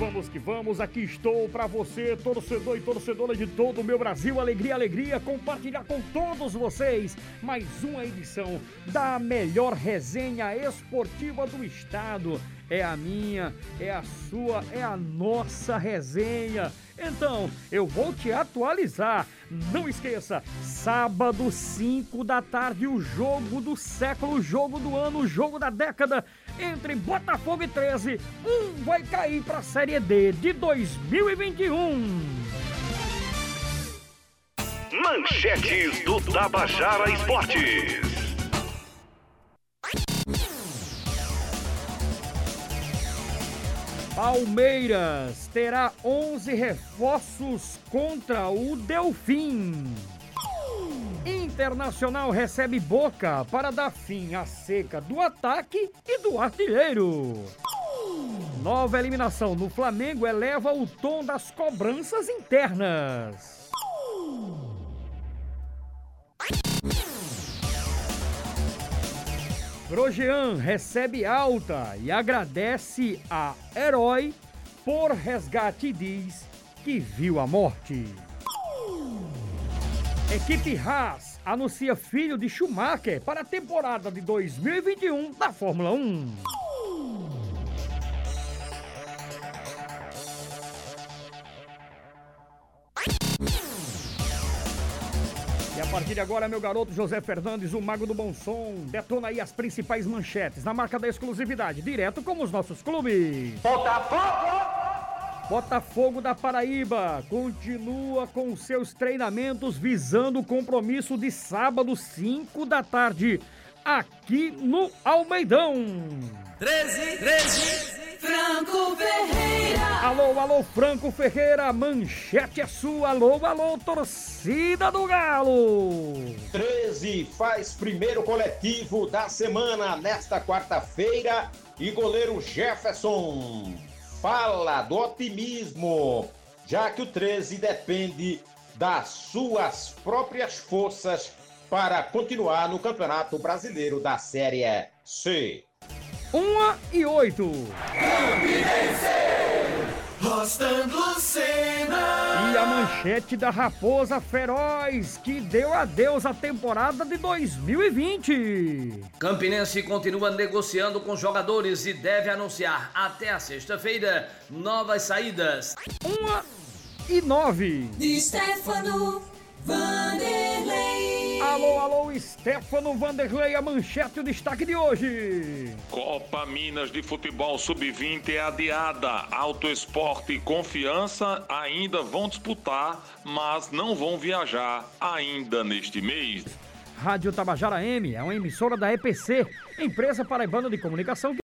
Vamos que vamos, aqui estou para você, torcedor e torcedora de todo o meu Brasil. Alegria, alegria, compartilhar com todos vocês mais uma edição da melhor resenha esportiva do estado. É a minha, é a sua, é a nossa resenha. Então, eu vou te atualizar. Não esqueça, sábado, 5 da tarde, o jogo do século, o jogo do ano, o jogo da década entre Botafogo e 13. Um vai cair para a Série D de 2021. Manchetes do Tabajara Esportes. Palmeiras terá 11 reforços contra o Delfim. Internacional recebe Boca para dar fim à seca do ataque e do artilheiro. Nova eliminação no Flamengo eleva o tom das cobranças internas. Grojean recebe alta e agradece a Herói por resgate e diz que viu a morte. Equipe Haas anuncia filho de Schumacher para a temporada de 2021 da Fórmula 1. E a partir de agora, meu garoto José Fernandes, o mago do bom som, detona aí as principais manchetes na marca da exclusividade, direto com os nossos clubes. Botafogo! Botafogo da Paraíba continua com seus treinamentos visando o compromisso de sábado, 5 da tarde, aqui no Almeidão. 13, 13, Franco Ferreira. Alô, alô, Franco Ferreira, manchete é sua. Alô, alô, torcida do Galo. 13 faz primeiro coletivo da semana nesta quarta-feira e goleiro Jefferson fala do otimismo, já que o 13 depende das suas próprias forças para continuar no Campeonato Brasileiro da Série C. Uma e oito. Rostando Lucena. E a manchete da Raposa Feroz, que deu adeus à temporada de 2020. Campinense continua negociando com jogadores e deve anunciar até a sexta-feira novas saídas. Uma e nove. De Stefano Vanderlei. Alô, alô, Stefano Vanderlei, a manchete o destaque de hoje. Copa Minas de Futebol Sub-20 é adiada. Auto Esporte e Confiança ainda vão disputar, mas não vão viajar ainda neste mês. Rádio Tabajara M é uma emissora da EPC, empresa paraibana de comunicação que